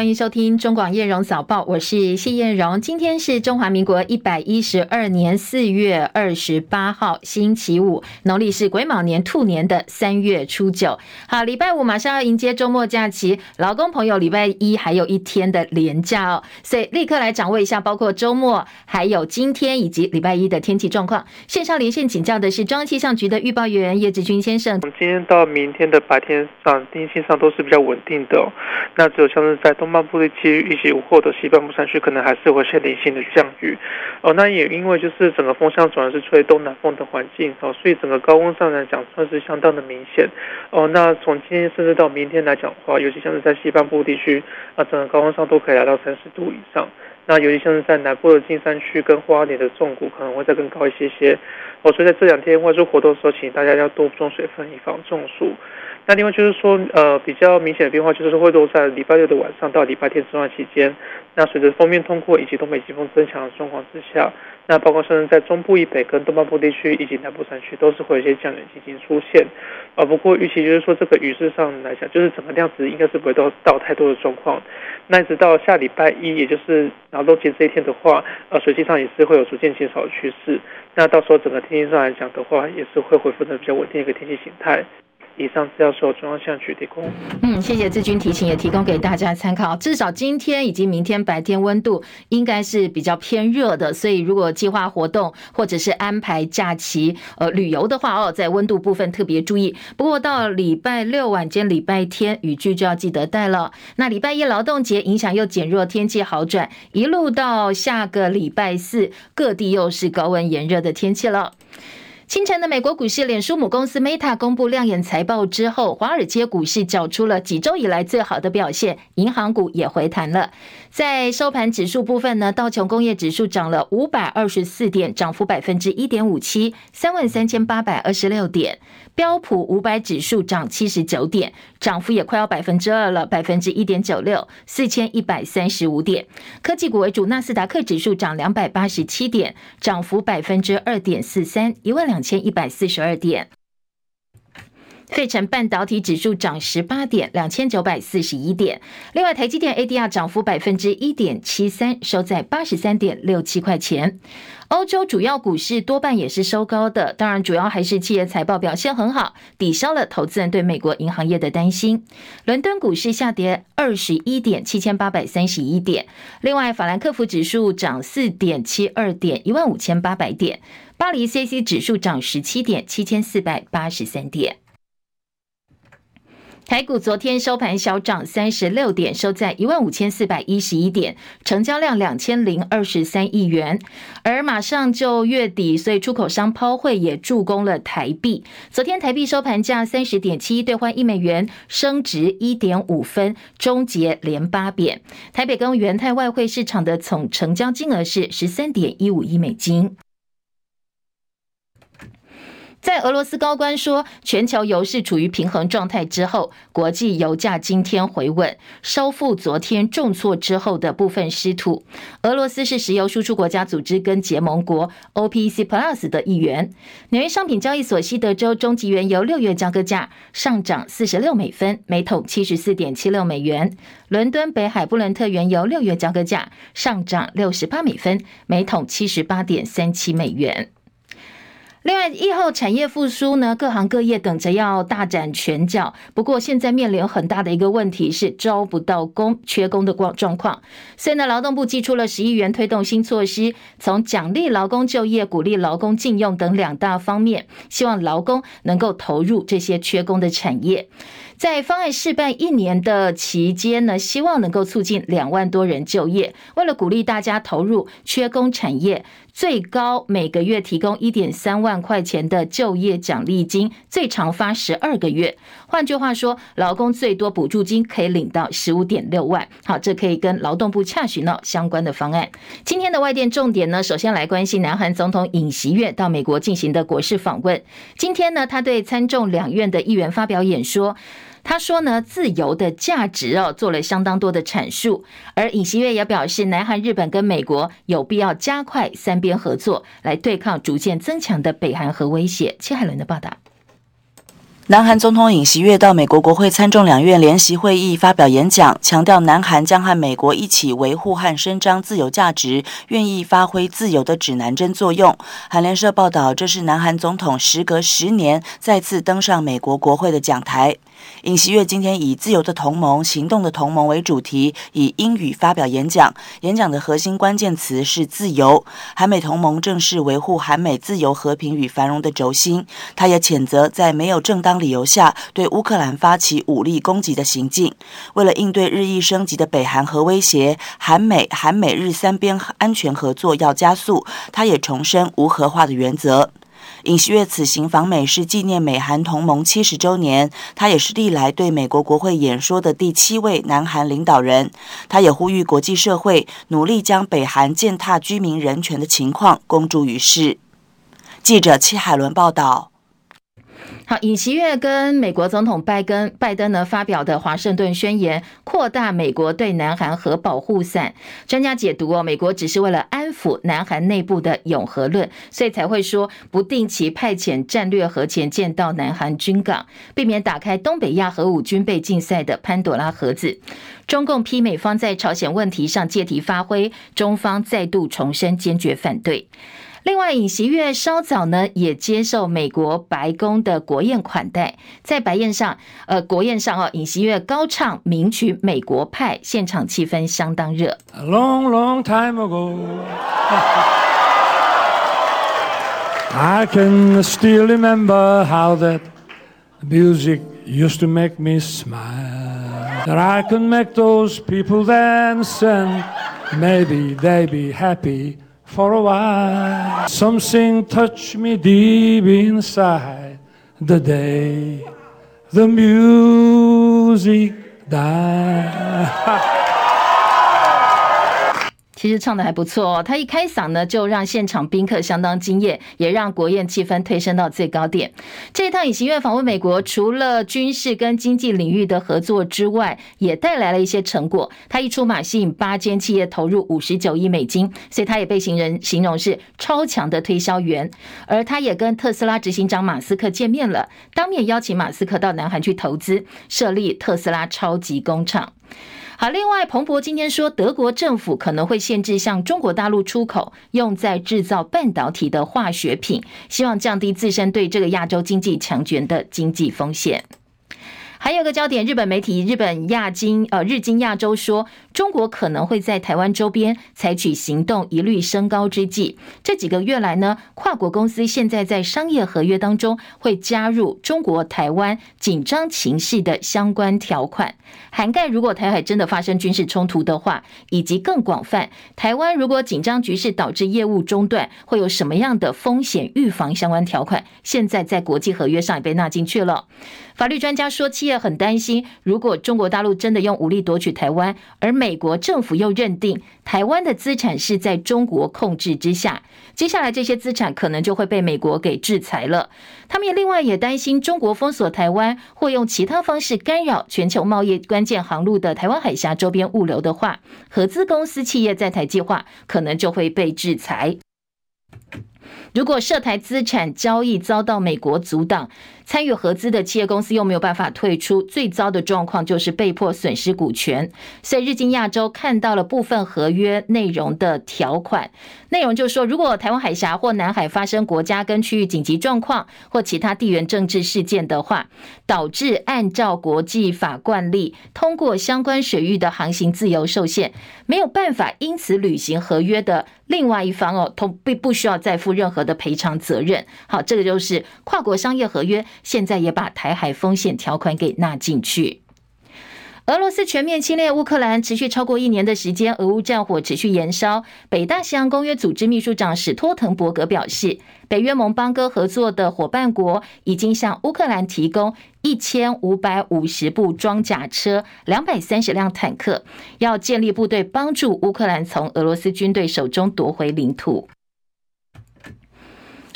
欢迎收听中广叶荣早报，我是谢叶荣。今天是中华民国一百一十二年四月二十八号，星期五，农历是癸卯年兔年的三月初九。好，礼拜五马上要迎接周末假期，劳工朋友礼拜一还有一天的连假哦，所以立刻来掌握一下，包括周末还有今天以及礼拜一的天气状况。线上连线请教的是中央气象局的预报员叶志军先生。今天到明天的白天上，天气上都是比较稳定的哦。那只有像是在东半部地区以及午后的西半部山区，可能还是会有些零星的降雨。哦，那也因为就是整个风向主要是吹东南风的环境哦，所以整个高温上来讲算是相当的明显。哦，那从今天甚至到明天来讲的话，尤其像是在西半部地区，啊，整个高温上都可以来到三十度以上。那尤其像是在南部的金山区跟花莲的纵谷，可能会再更高一些些。哦，所以在这两天外出活动的时候，请大家要多补充水分，以防中暑。那另外就是说，呃，比较明显的变化就是会落在礼拜六的晚上到礼拜天这段期间。那随着锋面通过以及东北季风增强的状况之下，那包括甚至在中部以北跟东半部地区以及南部山区都是会有一些降雨进行出现。啊，不过预期就是说，这个雨势上来讲，就是整个量子应该是不会到到太多的状况。那一直到下礼拜一，也就是劳动节这一天的话，呃，水气上也是会有逐渐减少的趋势。那到时候整个天气上来讲的话，也是会恢复的比较稳定一个天气形态。以上资料受中央气象局提供。嗯，谢谢志军提醒，也提供给大家参考。至少今天以及明天白天温度应该是比较偏热的，所以如果计划活动或者是安排假期呃旅游的话哦，在温度部分特别注意。不过到礼拜六晚间、礼拜天雨具就要记得带了。那礼拜一劳动节影响又减弱，天气好转，一路到下个礼拜四，各地又是高温炎热的天气了。清晨的美国股市，脸书母公司 Meta 公布亮眼财报之后，华尔街股市找出了几周以来最好的表现，银行股也回弹了。在收盘指数部分呢，道琼工业指数涨了五百二十四点，涨幅百分之一点五七，三万三千八百二十六点。标普五百指数涨七十九点，涨幅也快要百分之二了，百分之一点九六，四千一百三十五点。科技股为主，纳斯达克指数涨两百八十七点，涨幅百分之二点四三，一万两千一百四十二点。费城半导体指数涨十八点，两千九百四十一点。另外，台积电 ADR 涨幅百分之一点七三，收在八十三点六七块钱。欧洲主要股市多半也是收高的，当然主要还是企业财报表现很好，抵消了投资人对美国银行业的担心。伦敦股市下跌二十一点，七千八百三十一点。另外，法兰克福指数涨四点七二点，一万五千八百点。巴黎 c c 指数涨十七点，七千四百八十三点。台股昨天收盘小涨三十六点，收在一万五千四百一十一点，成交量两千零二十三亿元。而马上就月底，所以出口商抛汇也助攻了台币。昨天台币收盘价三十点七一兑换一美元，升值一点五分，终结连八贬。台北跟元泰外汇市场的总成交金额是十三点一五亿美金。在俄罗斯高官说全球油市处于平衡状态之后，国际油价今天回稳，收复昨天重挫之后的部分失土。俄罗斯是石油输出国家组织跟结盟国 OPEC Plus 的一员。纽约商品交易所西德州中级原油六月交割价上涨四十六美分，每桶七十四点七六美元。伦敦北海布伦特原油六月交割价上涨六十八美分，每桶七十八点三七美元。另外，疫后产业复苏呢，各行各业等着要大展拳脚。不过，现在面临很大的一个问题是招不到工、缺工的状状况。所以呢，劳动部寄出了十亿元推动新措施，从奖励劳工就业、鼓励劳工禁用等两大方面，希望劳工能够投入这些缺工的产业。在方案试办一年的期间呢，希望能够促进两万多人就业。为了鼓励大家投入缺工产业，最高每个月提供一点三万块钱的就业奖励金，最长发十二个月。换句话说，劳工最多补助金可以领到十五点六万。好，这可以跟劳动部洽询到相关的方案。今天的外电重点呢，首先来关心南韩总统尹锡悦到美国进行的国事访问。今天呢，他对参众两院的议员发表演说。他说呢，自由的价值哦，做了相当多的阐述。而尹锡悦也表示，南韩、日本跟美国有必要加快三边合作，来对抗逐渐增强的北韩核威胁。海伦的报道。南韩总统尹锡悦到美国国会参众两院联席会议发表演讲，强调南韩将和美国一起维护和伸张自由价值，愿意发挥自由的指南针作用。韩联社报道，这是南韩总统时隔十年再次登上美国国会的讲台。尹锡悦今天以“自由的同盟，行动的同盟”为主题，以英语发表演讲。演讲的核心关键词是“自由”。韩美同盟正是维护韩美自由、和平与繁荣的轴心。他也谴责在没有正当理由下对乌克兰发起武力攻击的行径。为了应对日益升级的北韩核威胁，韩美、韩美日三边安全合作要加速。他也重申无核化的原则。尹锡悦此行访美是纪念美韩同盟七十周年，他也是历来对美国国会演说的第七位南韩领导人。他也呼吁国际社会努力将北韩践踏居民人权的情况公诸于世。记者戚海伦报道。好，尹锡悦跟美国总统拜登拜登呢发表的华盛顿宣言，扩大美国对南韩核保护伞。专家解读哦，美国只是为了安抚南韩内部的拥核论，所以才会说不定期派遣战略核潜舰到南韩军港，避免打开东北亚核武军备竞赛的潘朵拉盒子。中共批美方在朝鲜问题上借题发挥，中方再度重申坚决反对。另外，尹锡悦稍早呢也接受美国白宫的国宴款待，在白宴上，呃，国宴上哦，尹锡悦高唱名曲《美国派》，现场气氛相当热。A long, long time ago, I can still remember how that music used to make me smile. That I can make those people dance and maybe they be happy. For a while, something touched me deep inside the day the music died. 其实唱的还不错哦，他一开嗓呢，就让现场宾客相当惊艳，也让国宴气氛推升到最高点。这一趟尹锡悦访问美国，除了军事跟经济领域的合作之外，也带来了一些成果。他一出马，吸引八间企业投入五十九亿美金，所以他也被行人形容是超强的推销员。而他也跟特斯拉执行长马斯克见面了，当面邀请马斯克到南韩去投资，设立特斯拉超级工厂。好，另外，彭博今天说，德国政府可能会限制向中国大陆出口用在制造半导体的化学品，希望降低自身对这个亚洲经济强权的经济风险。还有个焦点，日本媒体日本亚经呃日经亚洲说，中国可能会在台湾周边采取行动，疑虑升高之际，这几个月来呢，跨国公司现在在商业合约当中会加入中国台湾紧张情势的相关条款，涵盖如果台海真的发生军事冲突的话，以及更广泛，台湾如果紧张局势导致业务中断，会有什么样的风险预防相关条款，现在在国际合约上也被纳进去了。法律专家说，企业很担心，如果中国大陆真的用武力夺取台湾，而美国政府又认定台湾的资产是在中国控制之下，接下来这些资产可能就会被美国给制裁了。他们也另外也担心，中国封锁台湾或用其他方式干扰全球贸易关键航路的台湾海峡周边物流的话，合资公司企业在台计划可能就会被制裁。如果涉台资产交易遭到美国阻挡，参与合资的企业公司又没有办法退出，最糟的状况就是被迫损失股权。所以日经亚洲看到了部分合约内容的条款，内容就是说，如果台湾海峡或南海发生国家跟区域紧急状况或其他地缘政治事件的话，导致按照国际法惯例通过相关水域的航行自由受限，没有办法因此履行合约的另外一方哦，通不不需要再负任何的赔偿责任。好，这个就是跨国商业合约。现在也把台海风险条款给纳进去。俄罗斯全面侵略乌克兰持续超过一年的时间，俄乌战火持续延烧。北大西洋公约组织秘书长史托滕伯格表示，北约盟邦哥合作的伙伴国已经向乌克兰提供一千五百五十部装甲车、两百三十辆坦克，要建立部队帮助乌克兰从俄罗斯军队手中夺回领土。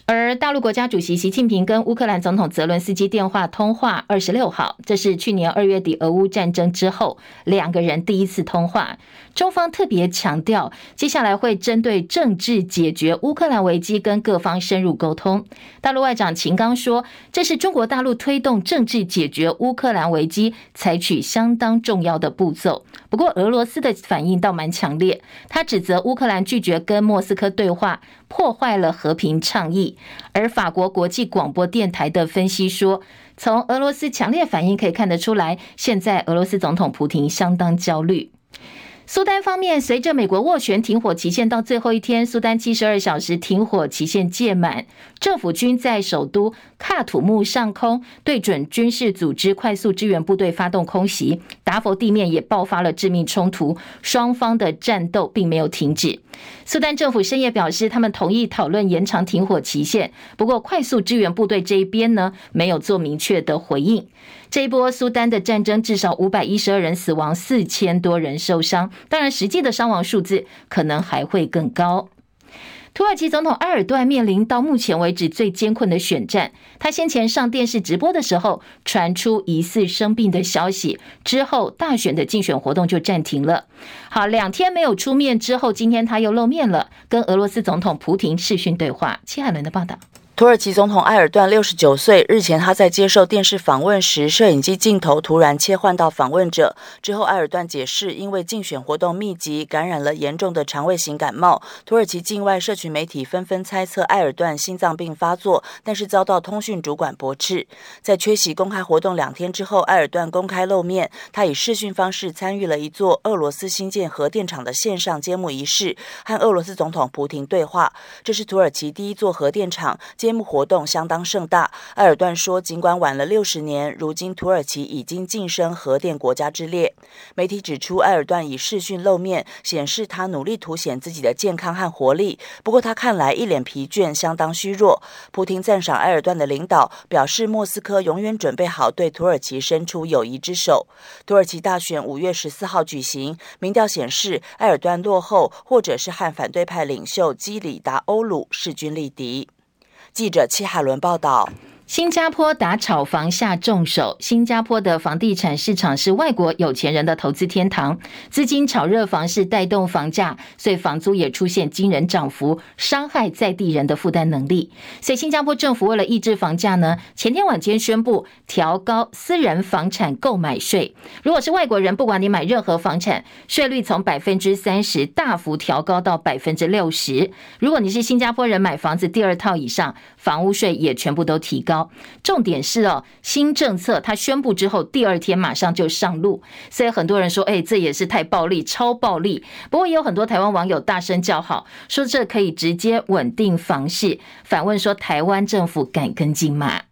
而大陆国家主席习近平跟乌克兰总统泽伦斯基电话通话，二十六号，这是去年二月底俄乌战争之后两个人第一次通话。中方特别强调，接下来会针对政治解决乌克兰危机跟各方深入沟通。大陆外长秦刚说，这是中国大陆推动政治解决乌克兰危机采取相当重要的步骤。不过，俄罗斯的反应倒蛮强烈，他指责乌克兰拒绝跟莫斯科对话，破坏了和平倡议。而法国国际广播电台的分析说，从俄罗斯强烈反应可以看得出来，现在俄罗斯总统普京相当焦虑。苏丹方面，随着美国斡旋停火期限到最后一天，苏丹七十二小时停火期限届满，政府军在首都喀土穆上空对准军事组织快速支援部队发动空袭，达佛地面也爆发了致命冲突，双方的战斗并没有停止。苏丹政府深夜表示，他们同意讨论延长停火期限，不过快速支援部队这一边呢，没有做明确的回应。这一波苏丹的战争，至少五百一十二人死亡，四千多人受伤。当然，实际的伤亡数字可能还会更高。土耳其总统埃尔多安面临到目前为止最艰困的选战。他先前上电视直播的时候，传出疑似生病的消息，之后大选的竞选活动就暂停了。好，两天没有出面之后，今天他又露面了，跟俄罗斯总统普廷视讯对话。戚海伦的报道。土耳其总统埃尔段六十九岁，日前他在接受电视访问时，摄影机镜头突然切换到访问者。之后，埃尔段解释，因为竞选活动密集，感染了严重的肠胃型感冒。土耳其境外社群媒体纷纷猜测埃尔段心脏病发作，但是遭到通讯主管驳斥。在缺席公开活动两天之后，埃尔段公开露面，他以视讯方式参与了一座俄罗斯新建核电厂的线上揭幕仪式，和俄罗斯总统普亭对话。这是土耳其第一座核电厂。揭幕活动相当盛大。埃尔段说：“尽管晚了六十年，如今土耳其已经晋升核电国家之列。”媒体指出，埃尔段以视讯露面，显示他努力凸显自己的健康和活力。不过，他看来一脸疲倦，相当虚弱。普亭赞赏埃尔段的领导，表示莫斯科永远准备好对土耳其伸出友谊之手。土耳其大选五月十四号举行，民调显示埃尔段落后，或者是和反对派领袖基里达欧鲁势均力敌。记者戚海伦报道。新加坡打炒房下重手。新加坡的房地产市场是外国有钱人的投资天堂，资金炒热房市带动房价，所以房租也出现惊人涨幅，伤害在地人的负担能力。所以新加坡政府为了抑制房价呢，前天晚间宣布调高私人房产购买税。如果是外国人，不管你买任何房产，税率从百分之三十大幅调高到百分之六十。如果你是新加坡人，买房子第二套以上，房屋税也全部都提高。重点是哦，新政策它宣布之后，第二天马上就上路，所以很多人说，哎，这也是太暴力，超暴力。不过也有很多台湾网友大声叫好，说这可以直接稳定房市，反问说台湾政府敢跟进吗？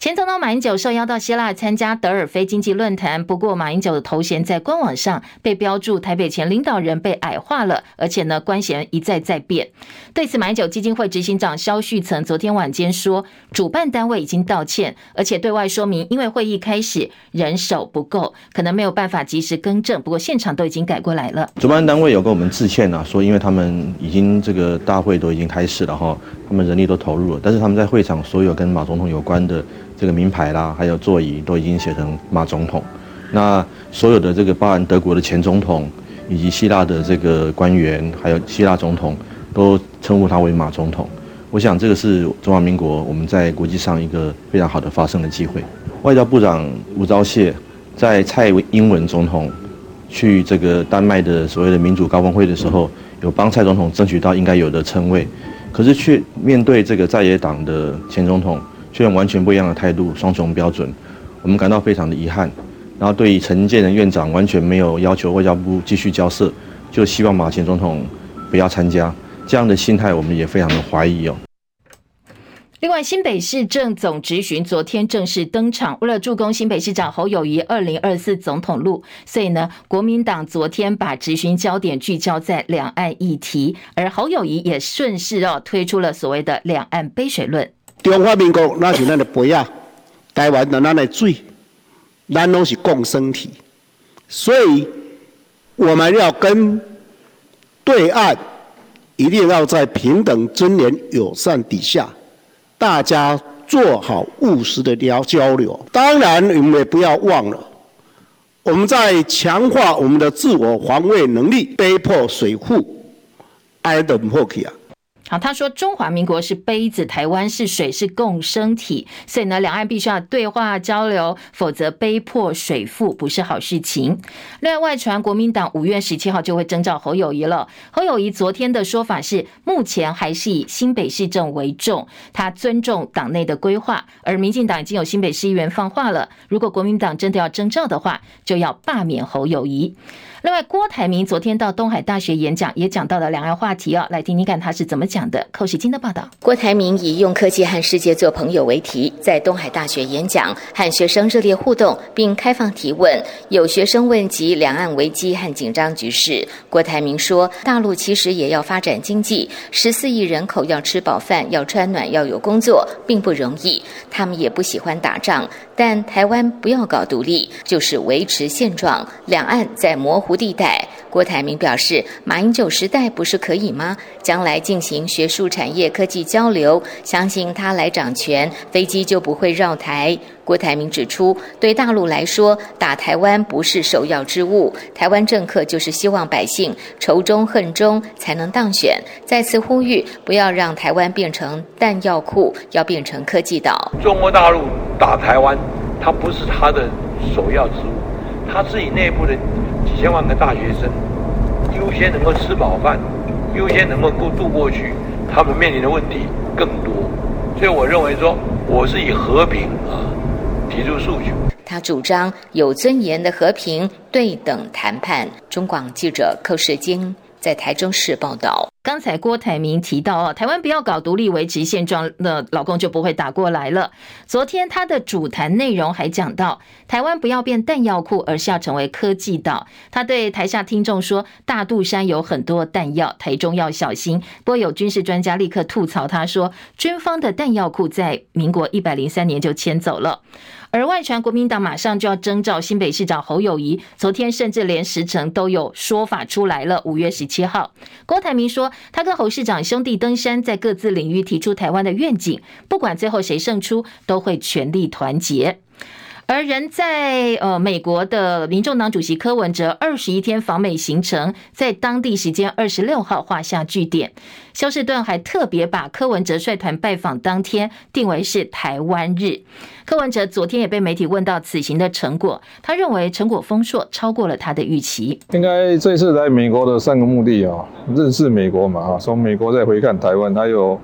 前总统马英九受邀到希腊参加德尔菲经济论坛，不过马英九的头衔在官网上被标注台北前领导人被矮化了，而且呢官衔一再再变。对此，马英九基金会执行长萧旭曾昨天晚间说，主办单位已经道歉，而且对外说明，因为会议开始人手不够，可能没有办法及时更正。不过现场都已经改过来了。主办单位有跟我们致歉啊，说因为他们已经这个大会都已经开始了哈，他们人力都投入了，但是他们在会场所有跟马总统有关的。这个名牌啦，还有座椅都已经写成马总统。那所有的这个包含德国的前总统，以及希腊的这个官员，还有希腊总统，都称呼他为马总统。我想这个是中华民国我们在国际上一个非常好的发声的机会。外交部长吴钊燮在蔡英文总统去这个丹麦的所谓的民主高峰会的时候，有帮蔡总统争取到应该有的称谓，可是却面对这个在野党的前总统。却用完全不一样的态度，双重标准，我们感到非常的遗憾。然后对于陈建仁院长完全没有要求外交部继续交涉，就希望马前总统不要参加，这样的心态我们也非常的怀疑哦。另外，新北市政总执询昨天正式登场，为了助攻新北市长侯友宜二零二四总统路，所以呢，国民党昨天把执询焦点聚焦在两岸议题，而侯友宜也顺势哦推出了所谓的两岸杯水论。中华民国那是咱的杯啊，台湾的咱的水，咱拢是共生体，所以我们要跟对岸一定要在平等、尊严、友善底下，大家做好务实的聊交流。当然，我们也不要忘了，我们在强化我们的自我防卫能力，被迫水户，爱的不可以啊。好，他说中华民国是杯子，台湾是水，是共生体，所以呢，两岸必须要对话交流，否则杯破水覆不是好事情。另外，外传国民党五月十七号就会征召侯友谊了。侯友谊昨天的说法是，目前还是以新北市政为重，他尊重党内的规划。而民进党已经有新北市议员放话了，如果国民党真的要征召的话，就要罢免侯友谊。另外，郭台铭昨天到东海大学演讲，也讲到了两岸话题哦。来听听看他是怎么讲的。寇世金的报道。郭台铭以用科技和世界做朋友为题，在东海大学演讲，和学生热烈互动，并开放提问。有学生问及两岸危机和紧张局势，郭台铭说：“大陆其实也要发展经济，十四亿人口要吃饱饭、要穿暖、要有工作，并不容易。他们也不喜欢打仗，但台湾不要搞独立，就是维持现状。两岸在模糊。”地带，郭台铭表示，马英九时代不是可以吗？将来进行学术产业科技交流，相信他来掌权，飞机就不会绕台。郭台铭指出，对大陆来说，打台湾不是首要之务，台湾政客就是希望百姓仇中恨中才能当选。再次呼吁，不要让台湾变成弹药库，要变成科技岛。中国大陆打台湾，它不是他的首要之务，他自己内部的。几千万个大学生优先能够吃饱饭，优先能够过渡过去，他们面临的问题更多，所以我认为说，我是以和平啊提出诉求。他主张有尊严的和平对等谈判。中广记者寇世京在台中市报道。刚才郭台铭提到哦，台湾不要搞独立，维持现状，那老公就不会打过来了。昨天他的主谈内容还讲到，台湾不要变弹药库，而是要成为科技岛。他对台下听众说，大肚山有很多弹药，台中要小心。不过有军事专家立刻吐槽他说，军方的弹药库在民国一百零三年就迁走了。而外传国民党马上就要征召新北市长侯友谊，昨天甚至连时程都有说法出来了。五月十七号，郭台铭说，他跟侯市长兄弟登山，在各自领域提出台湾的愿景，不管最后谁胜出，都会全力团结。而人在呃美国的民众党主席柯文哲二十一天访美行程，在当地时间二十六号画下句点。休士顿还特别把柯文哲率团拜访当天定为是台湾日。柯文哲昨天也被媒体问到此行的成果，他认为成果丰硕，超过了他的预期。应该这次来美国的三个目的啊，认识美国嘛啊，从美国再回看台湾，他有。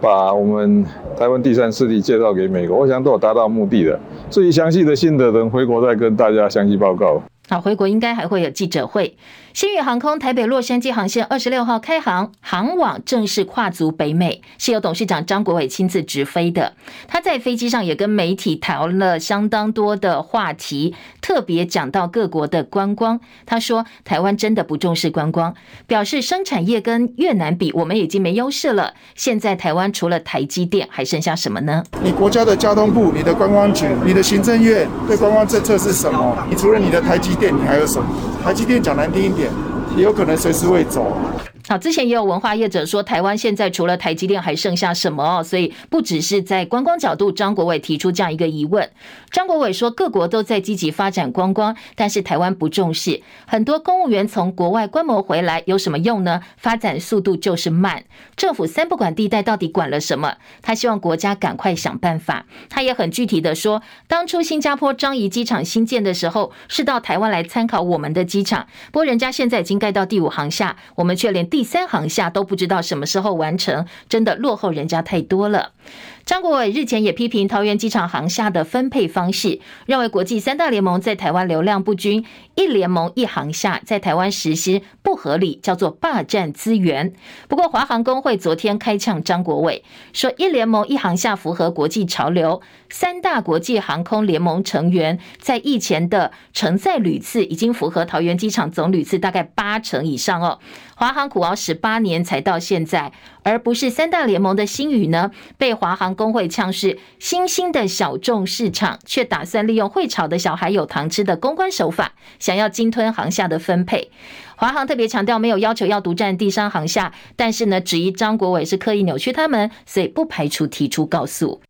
把我们台湾第三势力介绍给美国，我想都有达到目的的。至于详细的心得，等回国再跟大家详细报告。好，回国应该还会有记者会。新宇航空台北洛杉矶航线二十六号开航，航网正式跨足北美，是由董事长张国伟亲自直飞的。他在飞机上也跟媒体谈了相当多的话题，特别讲到各国的观光。他说，台湾真的不重视观光，表示生产业跟越南比，我们已经没优势了。现在台湾除了台积电，还剩下什么呢？你国家的交通部、你的观光局、你的行政院对观光政策是什么？你除了你的台积电，你还有什么？台积电讲难听一点。也有可能随时会走。好，之前也有文化业者说，台湾现在除了台积电还剩下什么哦？所以不只是在观光角度，张国伟提出这样一个疑问。张国伟说，各国都在积极发展观光，但是台湾不重视。很多公务员从国外观摩回来有什么用呢？发展速度就是慢。政府三不管地带到底管了什么？他希望国家赶快想办法。他也很具体的说，当初新加坡樟宜机场新建的时候，是到台湾来参考我们的机场，不过人家现在已经盖到第五航厦，我们却连第第三航厦都不知道什么时候完成，真的落后人家太多了。张国伟日前也批评桃园机场航厦的分配方式，认为国际三大联盟在台湾流量不均，一联盟一航厦在台湾实施不合理，叫做霸占资源。不过华航工会昨天开呛张国伟，说一联盟一航厦符合国际潮流，三大国际航空联盟成员在役前的承载旅次已经符合桃园机场总旅次大概八成以上哦。华航苦熬十八年才到现在，而不是三大联盟的新宇呢，被华航工会呛是新兴的小众市场，却打算利用会炒的小孩有糖吃的公关手法，想要鲸吞航下的分配。华航特别强调没有要求要独占地商航下，但是呢，质疑张国伟是刻意扭曲他们，所以不排除提出告诉。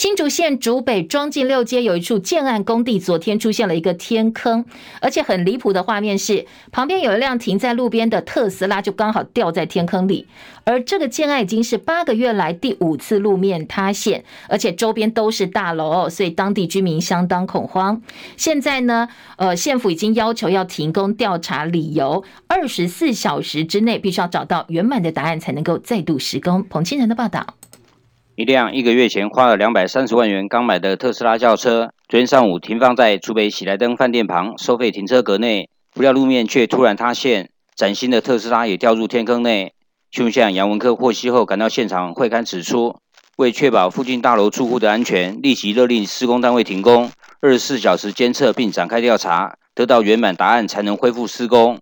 新竹县竹北庄进六街有一处建案工地，昨天出现了一个天坑，而且很离谱的画面是，旁边有一辆停在路边的特斯拉就刚好掉在天坑里。而这个建案已经是八个月来第五次路面塌陷，而且周边都是大楼，所以当地居民相当恐慌。现在呢，呃，县府已经要求要停工调查理由，二十四小时之内必须要找到圆满的答案，才能够再度施工。彭清仁的报道。一辆一个月前花了两百三十万元刚买的特斯拉轿车，昨天上午停放在竹北喜来登饭店旁收费停车格内，不料路面却突然塌陷，崭新的特斯拉也掉入天坑内。新闻线杨文科获悉后赶到现场会勘指出，为确保附近大楼住户的安全，立即勒令施工单位停工，二十四小时监测并展开调查，得到圆满答案才能恢复施工。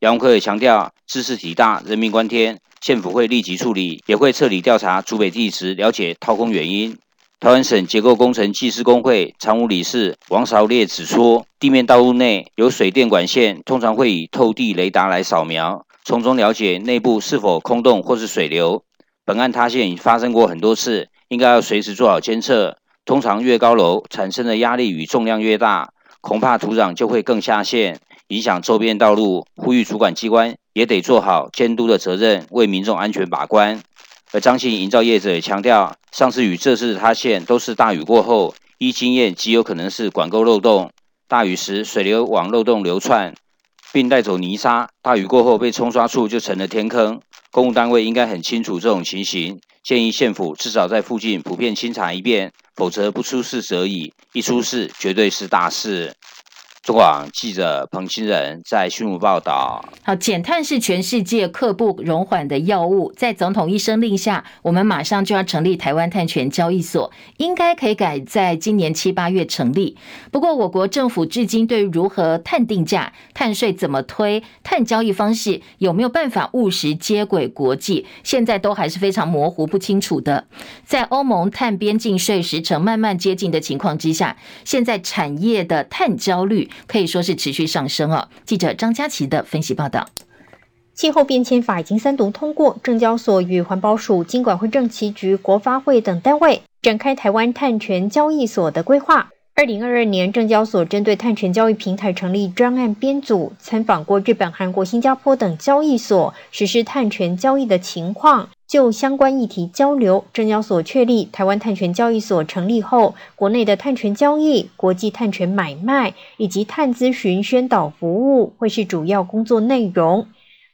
杨文科也强调，兹事体大，人命关天。县府会立即处理，也会彻底调查竹北地质，了解掏空原因。台湾省结构工程技师工会常务理事王韶烈指出，地面道路内有水电管线，通常会以透地雷达来扫描，从中了解内部是否空洞或是水流。本案塌陷已发生过很多次，应该要随时做好监测。通常越高楼产生的压力与重量越大，恐怕土壤就会更下陷，影响周边道路。呼吁主管机关。也得做好监督的责任，为民众安全把关。而张姓营造业者也强调，上次与这次塌陷都是大雨过后，依经验极有可能是管沟漏洞。大雨时水流往漏洞流窜，并带走泥沙；大雨过后被冲刷处就成了天坑。公务单位应该很清楚这种情形，建议县府至少在附近普遍清查一遍，否则不出事则已，一出事绝对是大事。中广记者彭清仁在新闻报道。好，减碳是全世界刻不容缓的药物。在总统一声令下，我们马上就要成立台湾碳权交易所，应该可以改在今年七八月成立。不过，我国政府至今对如何碳定价、碳税怎么推、碳交易方式有没有办法务实接轨国际，现在都还是非常模糊不清楚的。在欧盟碳边境税时程慢慢接近的情况之下，现在产业的碳焦虑。可以说是持续上升哦。记者张佳琪的分析报道：气候变迁法已经三读通过，证交所与环保署、经管会、政企局、国发会等单位展开台湾碳权交易所的规划。二零二二年，证交所针对碳权交易平台成立专案编组，参访过日本、韩国、新加坡等交易所实施碳权交易的情况。就相关议题交流，证交所确立台湾碳权交易所成立后，国内的碳权交易、国际碳权买卖以及碳咨询宣导服务会是主要工作内容。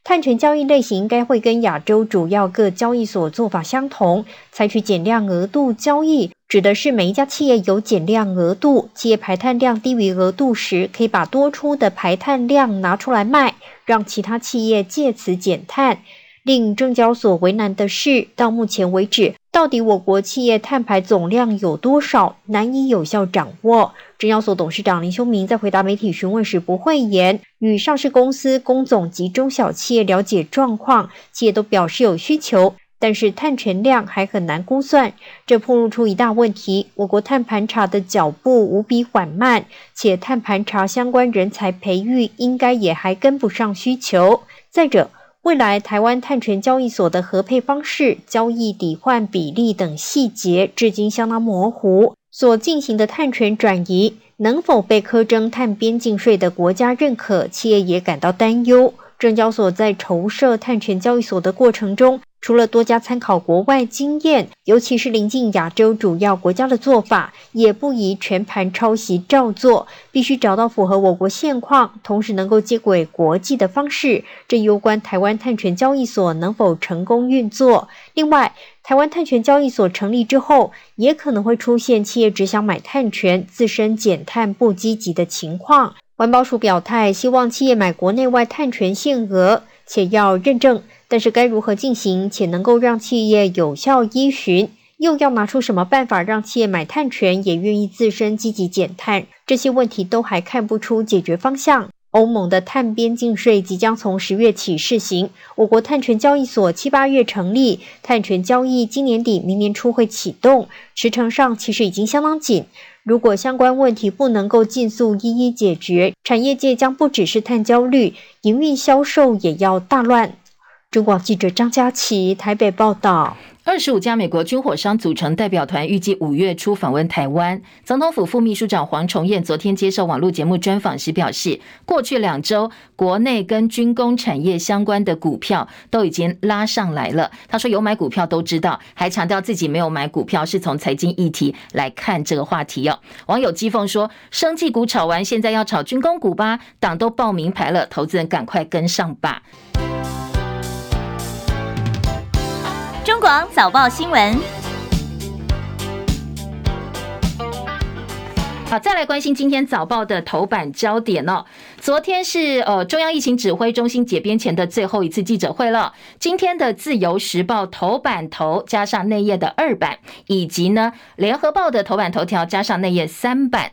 碳权交易类型应该会跟亚洲主要各交易所做法相同，采取减量额度交易，指的是每一家企业有减量额度，企业排碳量低于额度时，可以把多出的排碳量拿出来卖，让其他企业借此减碳。令证交所为难的是，到目前为止，到底我国企业碳排总量有多少，难以有效掌握。证交所董事长林修明在回答媒体询问时不讳言，与上市公司、工总及中小企业了解状况，企业都表示有需求，但是碳权量还很难估算，这暴露出一大问题：我国碳盘查的脚步无比缓慢，且碳盘查相关人才培育应该也还跟不上需求。再者，未来台湾碳权交易所的合配方式、交易抵换比例等细节至今相当模糊，所进行的碳权转移能否被苛征碳边境税的国家认可，企业也感到担忧。证交所在筹设碳权交易所的过程中，除了多加参考国外经验，尤其是邻近亚洲主要国家的做法，也不宜全盘抄袭照做，必须找到符合我国现况，同时能够接轨国际的方式。这攸关台湾碳权交易所能否成功运作。另外，台湾碳权交易所成立之后，也可能会出现企业只想买碳权，自身减碳不积极的情况。环保署表态，希望企业买国内外碳权限额，且要认证。但是该如何进行，且能够让企业有效依循？又要拿出什么办法让企业买碳权也愿意自身积极减碳？这些问题都还看不出解决方向。欧盟的碳边境税即将从十月起试行，我国碳权交易所七八月成立，碳权交易今年底明年初会启动，时程上其实已经相当紧。如果相关问题不能够尽速一一解决，产业界将不只是碳焦虑，营运销售也要大乱。中广记者张佳琪台北报道。二十五家美国军火商组成代表团，预计五月初访问台湾。总统府副秘书长黄崇彦昨天接受网络节目专访时表示，过去两周国内跟军工产业相关的股票都已经拉上来了。他说有买股票都知道，还强调自己没有买股票，是从财经议题来看这个话题哦。网友讥讽说，生技股炒完，现在要炒军工股吧？党都报名牌了，投资人赶快跟上吧。早报新闻，好，再来关心今天早报的头版焦点哦。昨天是呃中央疫情指挥中心解编前的最后一次记者会了。今天的自由时报头版头加上内页的二版，以及呢联合报的头版头条加上内页三版。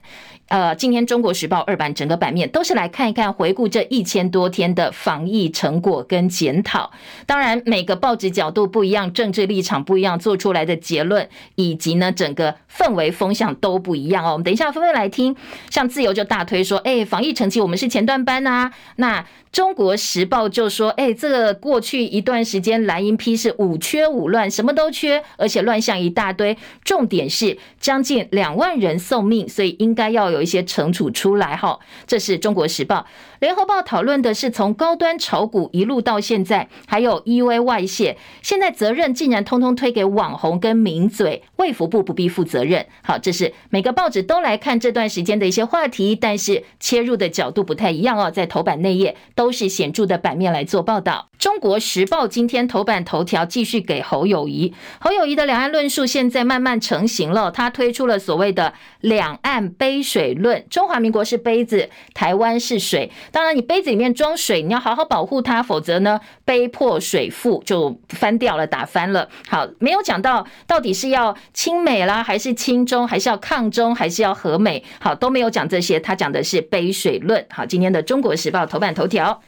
呃，今天《中国时报》二版整个版面都是来看一看，回顾这一千多天的防疫成果跟检讨。当然，每个报纸角度不一样，政治立场不一样，做出来的结论以及呢整个氛围风向都不一样哦。我们等一下分别来听，像自由就大推说，哎，防疫成绩我们是前段班啊。那中国时报就说：“哎，这个过去一段时间蓝营批是五缺五乱，什么都缺，而且乱象一大堆。重点是将近两万人送命，所以应该要有一些惩处出来。”哈，这是中国时报。联合报讨论的是从高端炒股一路到现在，还有 EUA 外泄，现在责任竟然通通推给网红跟名嘴，卫福部不必负责任。好，这是每个报纸都来看这段时间的一些话题，但是切入的角度不太一样哦，在头版内页。都是显著的版面来做报道。中国时报今天头版头条继续给侯友谊，侯友谊的两岸论述现在慢慢成型了。他推出了所谓的两岸杯水论，中华民国是杯子，台湾是水。当然，你杯子里面装水，你要好好保护它，否则呢，杯破水覆就翻掉了，打翻了。好，没有讲到到底是要亲美啦，还是亲中，还是要抗中，还是要和美？好，都没有讲这些，他讲的是杯水论。好，今天的中国时报头版头条。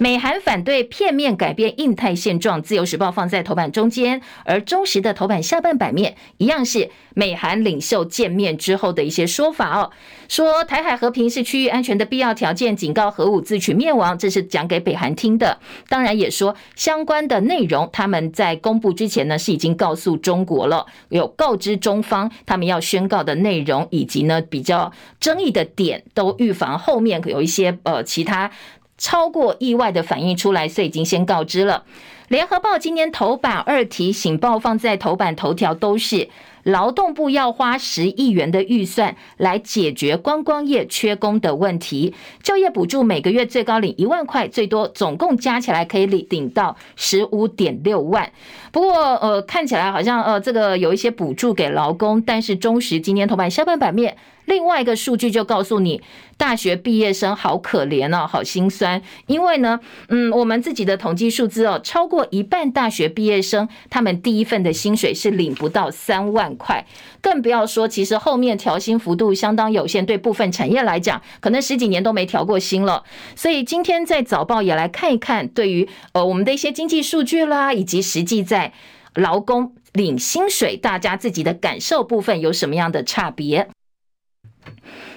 美韩反对片面改变印太现状，自由时报放在头版中间，而中时的头版下半版面一样是美韩领袖见面之后的一些说法哦，说台海和平是区域安全的必要条件，警告核武自取灭亡，这是讲给北韩听的。当然也说相关的内容，他们在公布之前呢是已经告诉中国了，有告知中方他们要宣告的内容，以及呢比较争议的点，都预防后面有一些呃其他。超过意外的反应出来，所以已经先告知了。联合报今天头版二题，醒报放在头版头条都是劳动部要花十亿元的预算来解决观光业缺工的问题，就业补助每个月最高领一万块，最多总共加起来可以领领到十五点六万。不过呃，看起来好像呃这个有一些补助给劳工，但是中时今天头版下半版面。另外一个数据就告诉你，大学毕业生好可怜哦，好心酸。因为呢，嗯，我们自己的统计数字哦，超过过一半大学毕业生，他们第一份的薪水是领不到三万块，更不要说，其实后面调薪幅度相当有限，对部分产业来讲，可能十几年都没调过薪了。所以今天在早报也来看一看，对于呃我们的一些经济数据啦，以及实际在劳工领薪水，大家自己的感受部分有什么样的差别？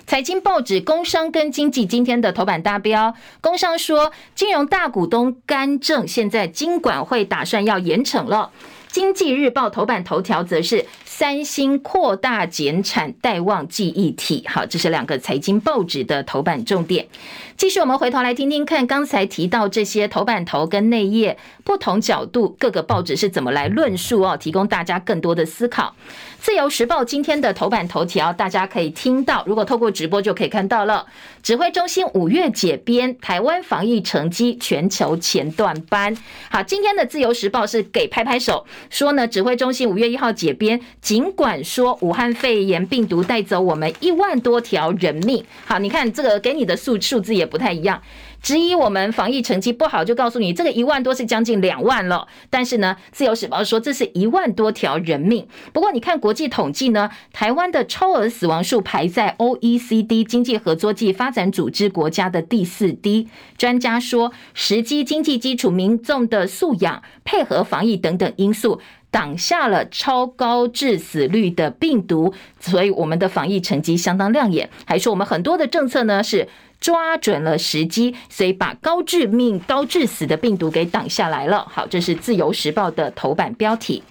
财经报纸《工商》跟《经济》今天的头版大标，《工商》说金融大股东干政，现在金管会打算要严惩了。《经济日报》头版头条则是三星扩大减产，待望记忆体。好，这是两个财经报纸的头版重点。继续，我们回头来听听看，刚才提到这些头版头跟内页不同角度，各个报纸是怎么来论述哦，提供大家更多的思考。自由时报今天的头版头条，大家可以听到，如果透过直播就可以看到了。指挥中心五月解编，台湾防疫成绩全球前段班。好，今天的自由时报是给拍拍手，说呢，指挥中心五月一号解编，尽管说武汉肺炎病毒带走我们一万多条人命。好，你看这个给你的数数字也不太一样。质疑我们防疫成绩不好，就告诉你这个一万多是将近两万了。但是呢，自由时报说这是一万多条人命。不过你看国际统计呢，台湾的超额死亡数排在 OECD 经济合作暨发展组织国家的第四低。专家说，时机、经济基础、民众的素养、配合防疫等等因素。挡下了超高致死率的病毒，所以我们的防疫成绩相当亮眼。还说我们很多的政策呢是抓准了时机，所以把高致命、高致死的病毒给挡下来了。好，这是自由时报的头版标题。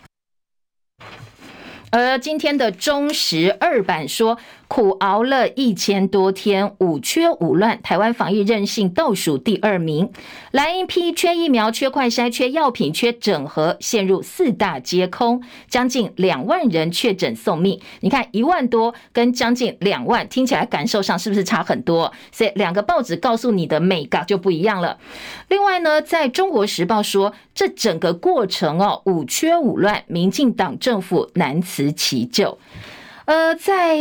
而今天的中时二版说，苦熬了一千多天，五缺五乱，台湾防疫韧性倒数第二名。蓝营批缺疫苗、缺快筛、缺药品、缺整合，陷入四大皆空，将近两万人确诊送命。你看一万多跟将近两万，听起来感受上是不是差很多？所以两个报纸告诉你的美感就不一样了。另外呢，在中国时报说，这整个过程哦，五缺五乱，民进党政府难辞其咎。呃，在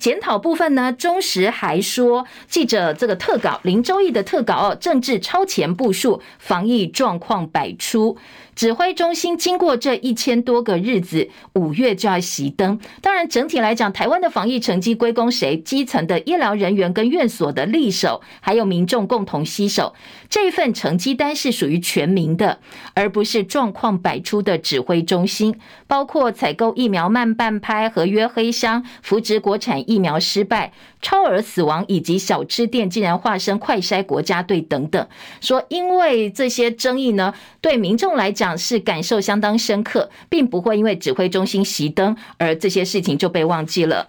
检讨部分呢，中时还说，记者这个特稿林周义的特稿哦，政治超前部署，防疫状况百出。指挥中心经过这一千多个日子，五月就要熄灯。当然，整体来讲，台湾的防疫成绩归功谁？基层的医疗人员跟院所的力手，还有民众共同携手。这份成绩单是属于全民的，而不是状况百出的指挥中心。包括采购疫苗慢半拍、合约黑箱、扶植国产疫苗失败、超额死亡，以及小吃店竟然化身快筛国家队等等。说因为这些争议呢，对民众来。讲是感受相当深刻，并不会因为指挥中心熄灯而这些事情就被忘记了。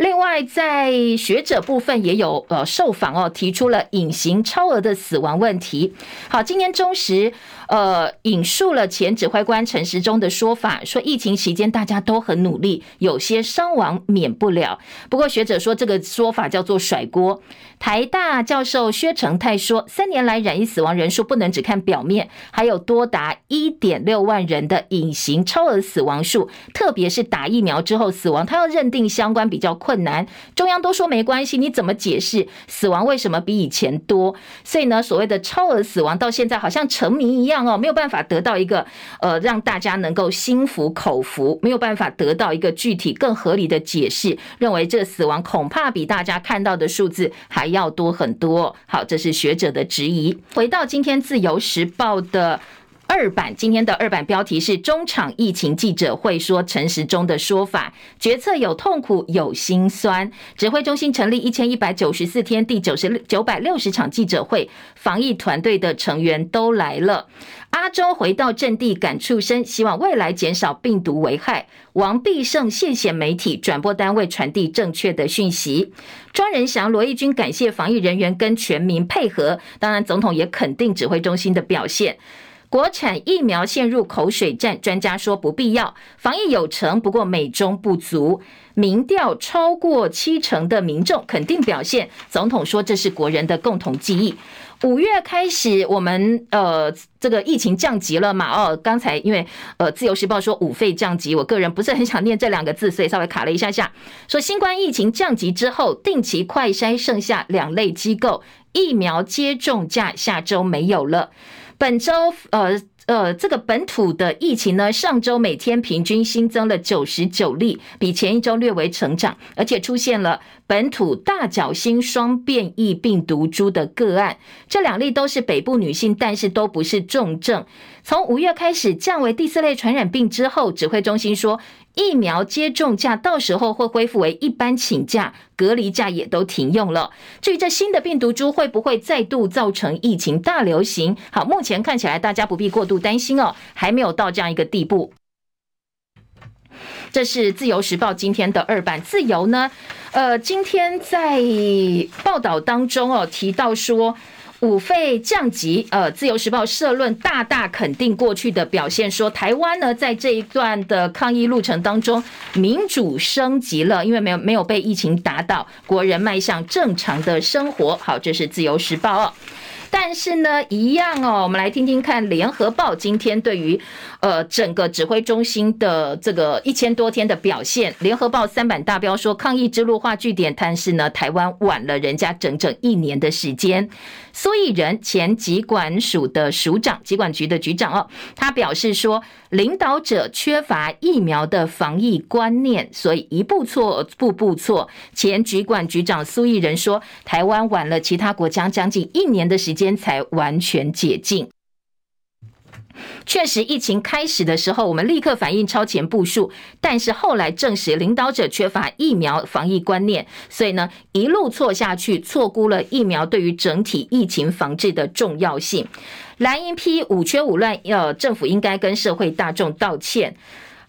另外，在学者部分也有呃受访哦，提出了隐形超额的死亡问题。好，今天中时。呃，引述了前指挥官陈时中的说法，说疫情期间大家都很努力，有些伤亡免不了。不过学者说这个说法叫做甩锅。台大教授薛成泰说，三年来染疫死亡人数不能只看表面，还有多达一点六万人的隐形超额死亡数，特别是打疫苗之后死亡，他要认定相关比较困困难。中央都说没关系，你怎么解释死亡为什么比以前多？所以呢，所谓的超额死亡到现在好像成谜一样。哦，没有办法得到一个呃，让大家能够心服口服，没有办法得到一个具体更合理的解释，认为这死亡恐怕比大家看到的数字还要多很多。好，这是学者的质疑。回到今天自由时报的。二版今天的二版标题是中场疫情记者会，说陈时中的说法，决策有痛苦有心酸。指挥中心成立一千一百九十四天，第九十九百六十场记者会，防疫团队的成员都来了。阿中回到阵地感触深，希望未来减少病毒危害。王必胜谢谢媒体转播单位传递正确的讯息。庄人祥、罗义军感谢防疫人员跟全民配合，当然总统也肯定指挥中心的表现。国产疫苗陷入口水战，专家说不必要。防疫有成，不过美中不足。民调超过七成的民众肯定表现，总统说这是国人的共同记忆。五月开始，我们呃这个疫情降级了嘛？哦，刚才因为呃自由时报说五费降级，我个人不是很想念这两个字，所以稍微卡了一下下。说新冠疫情降级之后，定期快筛剩下两类机构，疫苗接种价下周没有了。本周，呃呃，这个本土的疫情呢，上周每天平均新增了九十九例，比前一周略微成长，而且出现了本土大角星双变异病毒株的个案。这两例都是北部女性，但是都不是重症。从五月开始降为第四类传染病之后，指挥中心说。疫苗接种假到时候会恢复为一般请假，隔离假也都停用了。至于这新的病毒株会不会再度造成疫情大流行？好，目前看起来大家不必过度担心哦，还没有到这样一个地步。这是自由时报今天的二版，自由呢，呃，今天在报道当中哦提到说。五费降级，呃，自由时报社论大大肯定过去的表现，说台湾呢在这一段的抗疫路程当中，民主升级了，因为没有没有被疫情打倒，国人迈向正常的生活。好，这是自由时报哦。但是呢，一样哦，我们来听听看联合报今天对于呃整个指挥中心的这个一千多天的表现。联合报三版大标说，抗疫之路画句点，但是呢，台湾晚了人家整整一年的时间。苏益仁前疾管署的署长，疾管局的局长哦，他表示说，领导者缺乏疫苗的防疫观念，所以一步错，步步错。前局管局长苏益仁说，台湾晚了其他国家将近一年的时间才完全解禁。确实，疫情开始的时候，我们立刻反应超前部署，但是后来证实领导者缺乏疫苗防疫观念，所以呢，一路错下去，错估了疫苗对于整体疫情防治的重要性。蓝营批五缺五乱，要政府应该跟社会大众道歉。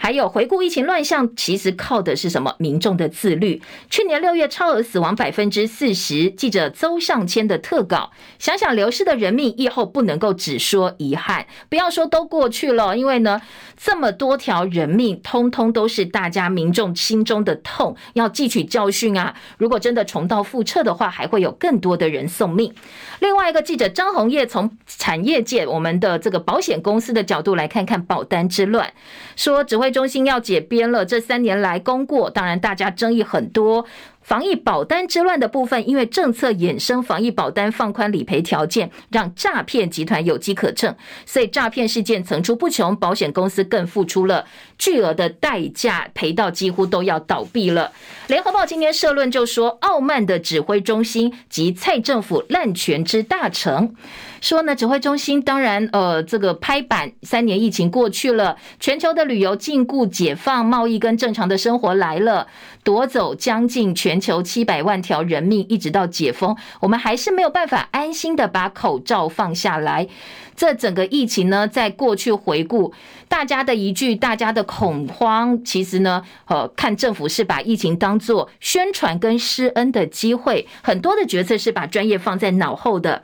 还有回顾疫情乱象，其实靠的是什么？民众的自律。去年六月超额死亡百分之四十，记者邹尚谦的特稿。想想流失的人命，以后不能够只说遗憾，不要说都过去了，因为呢，这么多条人命，通通都是大家民众心中的痛，要汲取教训啊！如果真的重蹈覆辙的话，还会有更多的人送命。另外一个记者张红叶从产业界，我们的这个保险公司的角度来看看保单之乱，说只会。中心要解编了，这三年来功过，当然大家争议很多。防疫保单之乱的部分，因为政策衍生，防疫保单放宽理赔条件，让诈骗集团有机可乘，所以诈骗事件层出不穷，保险公司更付出了巨额的代价，赔到几乎都要倒闭了。联合报今天社论就说，傲慢的指挥中心及蔡政府滥权之大成。说呢，指挥中心当然，呃，这个拍板，三年疫情过去了，全球的旅游禁锢解放，贸易跟正常的生活来了，夺走将近全球七百万条人命，一直到解封，我们还是没有办法安心的把口罩放下来。这整个疫情呢，在过去回顾，大家的一句，大家的恐慌，其实呢，呃，看政府是把疫情当做宣传跟施恩的机会，很多的决策是把专业放在脑后的。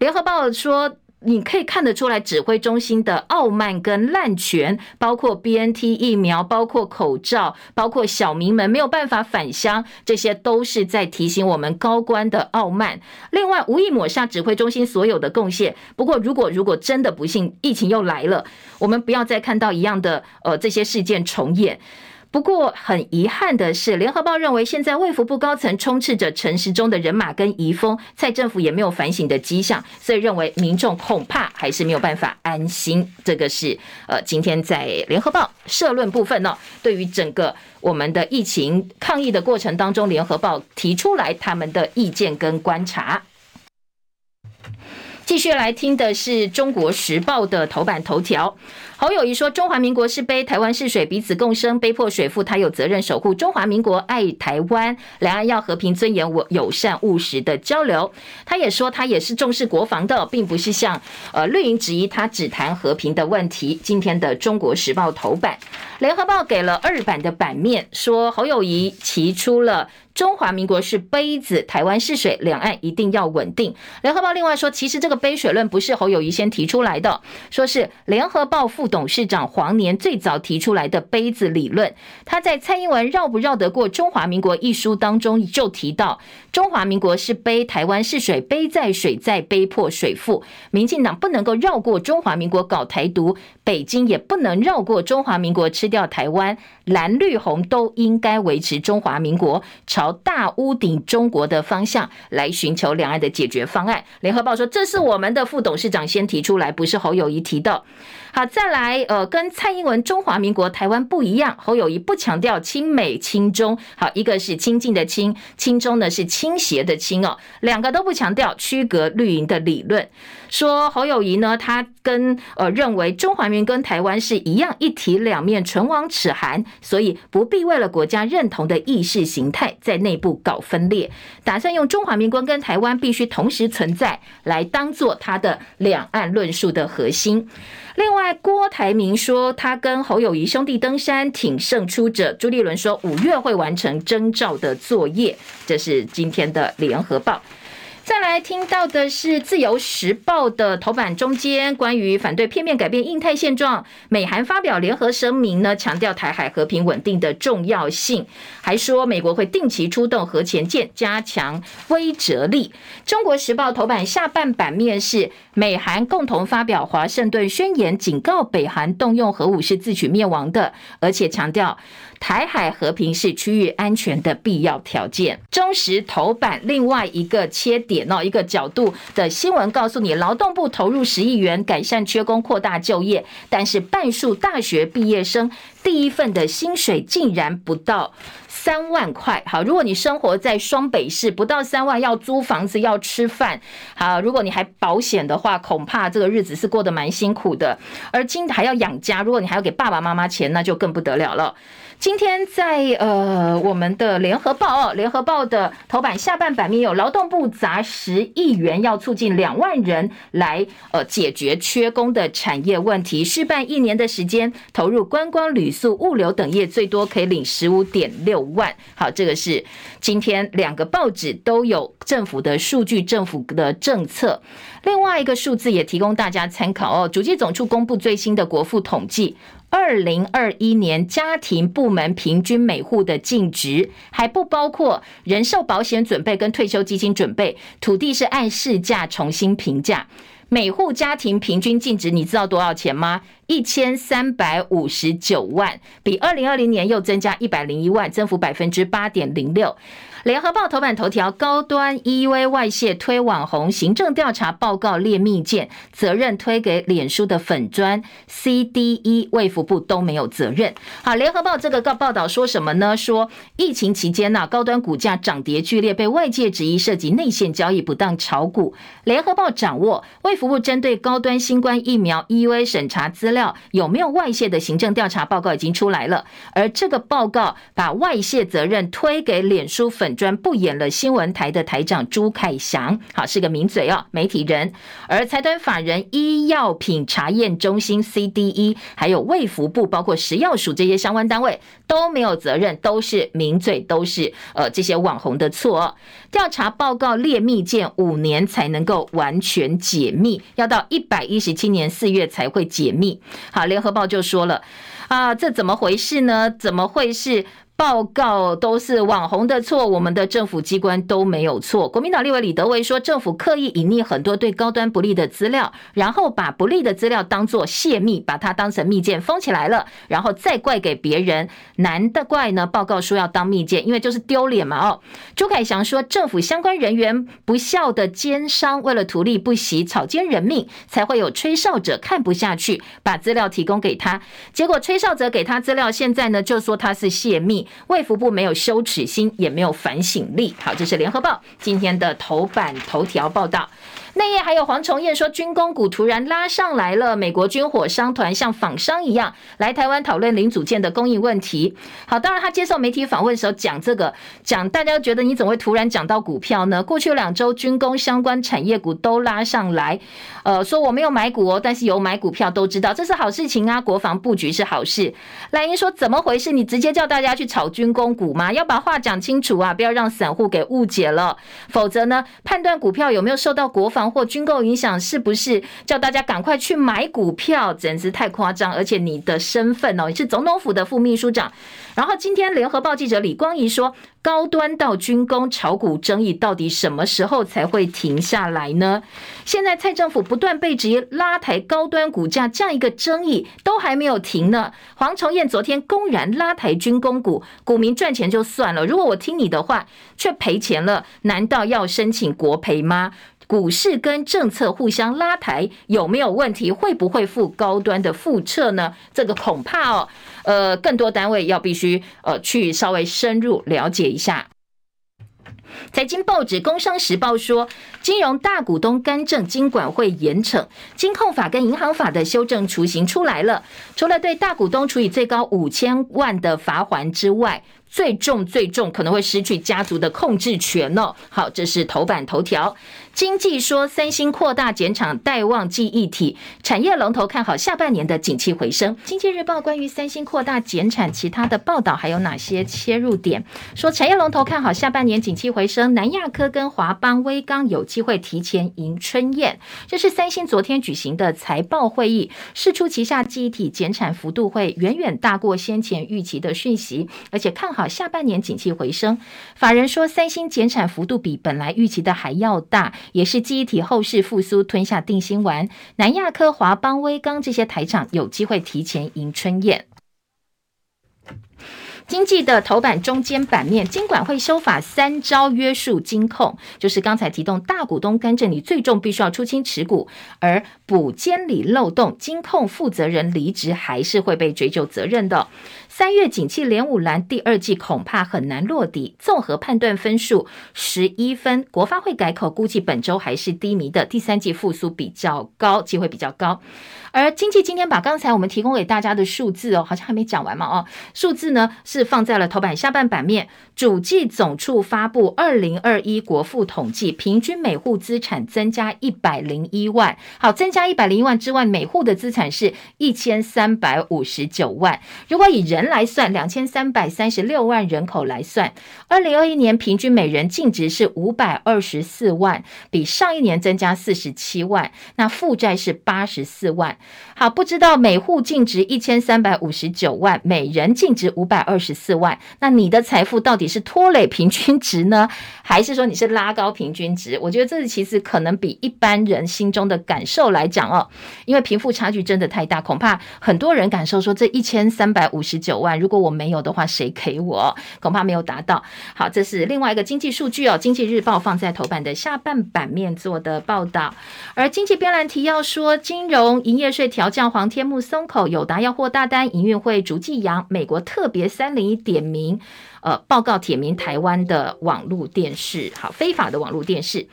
联合报说，你可以看得出来，指挥中心的傲慢跟滥权，包括 BNT 疫苗，包括口罩，包括小民们没有办法返乡，这些都是在提醒我们高官的傲慢。另外，无意抹杀指挥中心所有的贡献。不过，如果如果真的不幸疫情又来了，我们不要再看到一样的呃这些事件重演。不过很遗憾的是，联合报认为现在卫福部高层充斥着陈时中的人马跟遗风，蔡政府也没有反省的迹象，所以认为民众恐怕还是没有办法安心。这个是呃，今天在联合报社论部分呢、对于整个我们的疫情抗疫的过程当中，联合报提出来他们的意见跟观察。继续来听的是中国时报的头版头条。侯友谊说：“中华民国是杯，台湾是水，彼此共生，杯破水富，他有责任守护中华民国，爱台湾，两岸要和平、尊严、我友善、务实的交流。”他也说：“他也是重视国防的，并不是像呃绿营质疑他只谈和平的问题。”今天的《中国时报》头版，《联合报》给了二版的版面，说侯友谊提出了。中华民国是杯子，台湾是水，两岸一定要稳定。联合报另外说，其实这个杯水论不是侯友谊先提出来的，说是联合报副董事长黄年最早提出来的杯子理论。他在蔡英文绕不绕得过中华民国一书当中就提到，中华民国是杯，台湾是水，杯在水在，杯破水富。民进党不能够绕过中华民国搞台独，北京也不能绕过中华民国吃掉台湾，蓝绿红都应该维持中华民国。朝大屋顶中国的方向来寻求两岸的解决方案。联合报说，这是我们的副董事长先提出来，不是侯友谊提的。好，再来，呃，跟蔡英文中华民国台湾不一样，侯友谊不强调亲美亲中，好，一个是亲近的亲，亲中呢是亲倾斜的倾哦，两个都不强调，区隔绿营的理论。说侯友谊呢，他跟呃认为中华民跟台湾是一样一体两面，唇亡齿寒，所以不必为了国家认同的意识形态在内部搞分裂，打算用中华民国跟台湾必须同时存在来当做他的两岸论述的核心。另外，郭台铭说他跟侯友谊兄弟登山挺胜出者，朱立伦说五月会完成征召的作业，这是今天的联合报。再来听到的是《自由时报》的头版中间，关于反对片面改变印太现状，美韩发表联合声明呢，强调台海和平稳定的重要性，还说美国会定期出动核潜舰，加强威慑力。《中国时报》头版下半版面是美韩共同发表华盛顿宣言，警告北韩动用核武是自取灭亡的，而且强调。台海和平是区域安全的必要条件。中时头版另外一个切点哦，一个角度的新闻告诉你，劳动部投入十亿元改善缺工、扩大就业，但是半数大学毕业生第一份的薪水竟然不到三万块。好，如果你生活在双北市，不到三万要租房子、要吃饭，好，如果你还保险的话，恐怕这个日子是过得蛮辛苦的。而今还要养家，如果你还要给爸爸妈妈钱，那就更不得了了。今天在呃我们的联合报哦，联合报的头版下半版面有劳动部砸十亿元要促进两万人来呃解决缺工的产业问题，试办一年的时间，投入观光旅宿物流等业最多可以领十五点六万。好，这个是今天两个报纸都有政府的数据、政府的政策。另外一个数字也提供大家参考哦，主计总处公布最新的国富统计。二零二一年家庭部门平均每户的净值还不包括人寿保险准备跟退休基金准备，土地是按市价重新评价。每户家庭平均净值你知道多少钱吗？一千三百五十九万，比二零二零年又增加一百零一万，增幅百分之八点零六。联合报头版头条：高端 EV 外泄推网红，行政调查报告列密件，责任推给脸书的粉专 CDE，卫福部都没有责任。好，联合报这个告报道说什么呢？说疫情期间呢，高端股价涨跌剧烈，被外界质疑涉及内线交易、不当炒股。联合报掌握卫福部针对高端新冠疫苗 EV 审查资料有没有外泄的行政调查报告已经出来了，而这个报告把外泄责任推给脸书粉。专不演了新闻台的台长朱凯翔，好，是个名嘴哦，媒体人。而财团法人医药品查验中心 CDE，还有卫福部，包括食药署这些相关单位都没有责任，都是名嘴，都是呃这些网红的错。调查报告列密件，五年才能够完全解密，要到一百一十七年四月才会解密。好，联合报就说了啊，这怎么回事呢？怎么会是？报告都是网红的错，我们的政府机关都没有错。国民党立委李德维说，政府刻意隐匿很多对高端不利的资料，然后把不利的资料当作泄密，把它当成密件封起来了，然后再怪给别人。难的怪呢？报告说要当密件，因为就是丢脸嘛。哦，朱凯翔说，政府相关人员不孝的奸商，为了图利不惜草菅人命，才会有吹哨者看不下去，把资料提供给他，结果吹哨者给他资料，现在呢就说他是泄密。卫福部没有羞耻心，也没有反省力。好，这是联合报今天的头版头条报道。内页还有黄崇彦说，军工股突然拉上来了。美国军火商团像仿商一样来台湾讨论零组件的供应问题。好，当然他接受媒体访问的时候讲这个，讲大家觉得你怎么会突然讲到股票呢？过去两周军工相关产业股都拉上来，呃，说我没有买股哦，但是有买股票都知道这是好事情啊，国防布局是好事。赖英说怎么回事？你直接叫大家去炒军工股吗？要把话讲清楚啊，不要让散户给误解了，否则呢，判断股票有没有受到国防。或军购影响，是不是叫大家赶快去买股票？简直太夸张！而且你的身份哦，你是总统府的副秘书长。然后今天联合报记者李光仪说，高端到军工炒股争议到底什么时候才会停下来呢？现在蔡政府不断被质疑拉抬高端股价，这样一个争议都还没有停呢。黄崇彦昨天公然拉抬军工股，股民赚钱就算了，如果我听你的话却赔钱了，难道要申请国赔吗？股市跟政策互相拉抬有没有问题？会不会负高端的覆辙呢？这个恐怕哦，呃，更多单位要必须呃去稍微深入了解一下。财经报纸《工商时报》说，金融大股东干政，金管会严惩，金控法跟银行法的修正雏形出来了。除了对大股东处以最高五千万的罚锾之外，最重最重可能会失去家族的控制权哦。好，这是头版头条。经济说，三星扩大减产待望记忆体产业龙头看好下半年的景气回升。经济日报关于三星扩大减产其他的报道还有哪些切入点？说产业龙头看好下半年景气回升，南亚科跟华邦威刚有机会提前迎春宴。这是三星昨天举行的财报会议，释出旗下记忆体减产幅度会远远大过先前预期的讯息，而且看好下半年景气回升。法人说，三星减产幅度比本来预期的还要大。也是记忆体后市复苏吞下定心丸，南亚科、华邦、威刚这些台厂有机会提前迎春宴。经济的头版中间版面，金管会修法三招约束金控，就是刚才提到大股东干政，你最终必须要出清持股，而补监理漏洞，金控负责人离职还是会被追究责任的。三月景气连五蓝，第二季恐怕很难落底。综合判断分数十一分，国发会改口，估计本周还是低迷的。第三季复苏比较高，机会比较高。而经济今天把刚才我们提供给大家的数字哦，好像还没讲完嘛哦，数字呢是放在了头版下半版面。主计总处发布二零二一国富统计，平均每户资产增加一百零一万。好，增加一百零一万之外，每户的资产是一千三百五十九万。如果以人来算，两千三百三十六万人口来算，二零二一年平均每人净值是五百二十四万，比上一年增加四十七万。那负债是八十四万。好，不知道每户净值一千三百五十九万，每人净值五百二十十四万，那你的财富到底是拖累平均值呢，还是说你是拉高平均值？我觉得这其实可能比一般人心中的感受来讲哦，因为贫富差距真的太大，恐怕很多人感受说这一千三百五十九万，如果我没有的话，谁给我？恐怕没有达到。好，这是另外一个经济数据哦，《经济日报》放在头版的下半版面做的报道，而经济标栏提要说，金融营业。税调降，黄天木松口，友达要获大单，营运会逐季扬。美国特别三零一点名，呃，报告点名台湾的网络电视，好，非法的网络电视。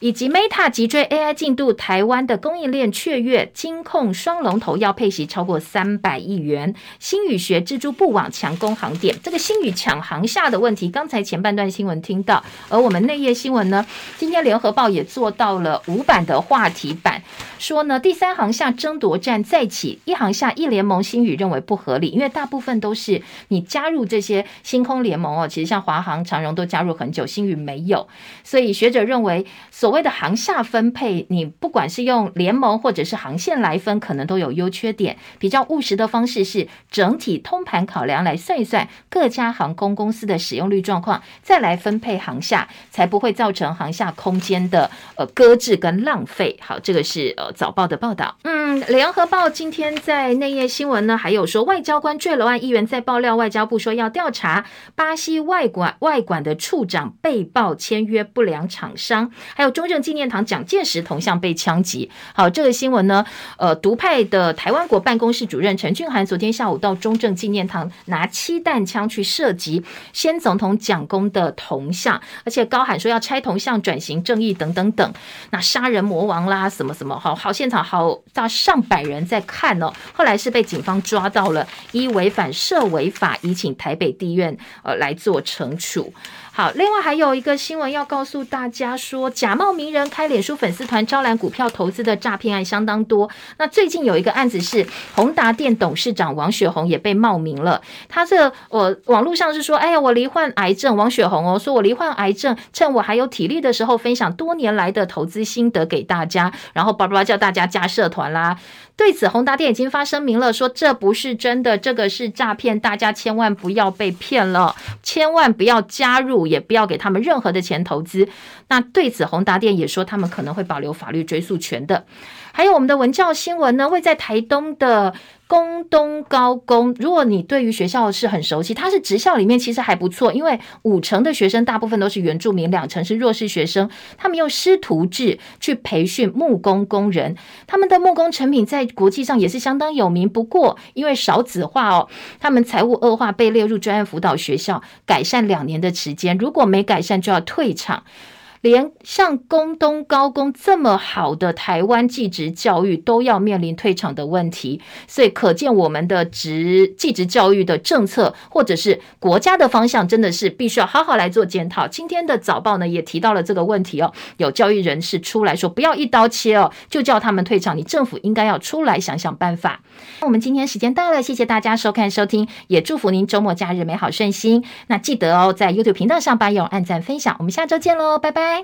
以及 Meta 急追 AI 进度，台湾的供应链雀跃，金控双龙头要配息超过三百亿元。星宇学蜘蛛布网强攻航点，这个星宇抢航下的问题，刚才前半段新闻听到，而我们内页新闻呢，今天联合报也做到了五版的话题版，说呢第三航下争夺战再起，一航下一联盟，星宇认为不合理，因为大部分都是你加入这些星空联盟哦，其实像华航、长荣都加入很久，星宇没有，所以学者认为。所所谓的航厦分配，你不管是用联盟或者是航线来分，可能都有优缺点。比较务实的方式是整体通盘考量来算一算各家航空公司的使用率状况，再来分配航厦，才不会造成航厦空间的呃搁置跟浪费。好，这个是呃早报的报道。嗯，联合报今天在内页新闻呢，还有说外交官坠楼案议员在爆料，外交部说要调查巴西外管外管的处长被曝签约不良厂商，还有。中正纪念堂蒋介石铜像被枪击。好，这个新闻呢，呃，独派的台湾国办公室主任陈俊涵昨天下午到中正纪念堂拿七弹枪去射击先总统蒋公的铜像，而且高喊说要拆铜像、转型正义等等等。那杀人魔王啦，什么什么，好好现场好大上百人在看哦。后来是被警方抓到了，依违反涉违法，已请台北地院呃来做惩处。好，另外还有一个新闻要告诉大家说，假冒名人开脸书粉丝团招揽股票投资的诈骗案相当多。那最近有一个案子是宏达电董事长王雪红也被冒名了。他这我网络上是说，哎呀，我罹患癌症，王雪红哦，说我罹患癌症，趁我还有体力的时候，分享多年来的投资心得给大家，然后叭叭叭叫大家加社团啦。对此，宏达电已经发声明了，说这不是真的，这个是诈骗，大家千万不要被骗了，千万不要加入，也不要给他们任何的钱投资。那对此，宏达电也说他们可能会保留法律追诉权的。还有我们的文教新闻呢，位在台东的。工东高工，如果你对于学校是很熟悉，它是职校里面其实还不错，因为五成的学生大部分都是原住民，两成是弱势学生。他们用师徒制去培训木工工人，他们的木工成品在国际上也是相当有名。不过因为少子化哦，他们财务恶化，被列入专案辅导学校，改善两年的时间，如果没改善就要退场。连像工东高工这么好的台湾技职教育都要面临退场的问题，所以可见我们的职技职教育的政策或者是国家的方向，真的是必须要好好来做检讨。今天的早报呢也提到了这个问题哦，有教育人士出来说，不要一刀切哦，就叫他们退场，你政府应该要出来想想办法。那我们今天时间到了，谢谢大家收看收听，也祝福您周末假日美好顺心。那记得哦，在 YouTube 频道上把友按赞分享，我们下周见喽，拜拜。